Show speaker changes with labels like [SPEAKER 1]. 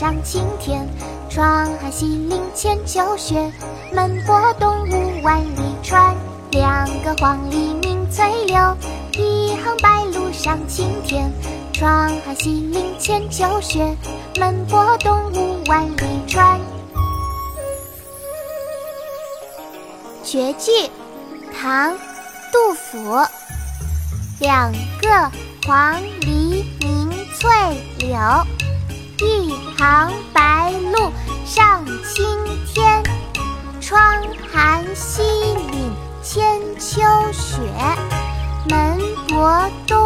[SPEAKER 1] 上青天。窗含西岭千秋雪，门泊东吴万里船。两个黄鹂鸣翠柳，一行白鹭上青天。窗含西岭千秋雪，门泊东吴万里船。绝句，唐·杜甫。两个黄鹂鸣翠柳，一行白鹭上青天。窗含西岭千秋雪，门泊东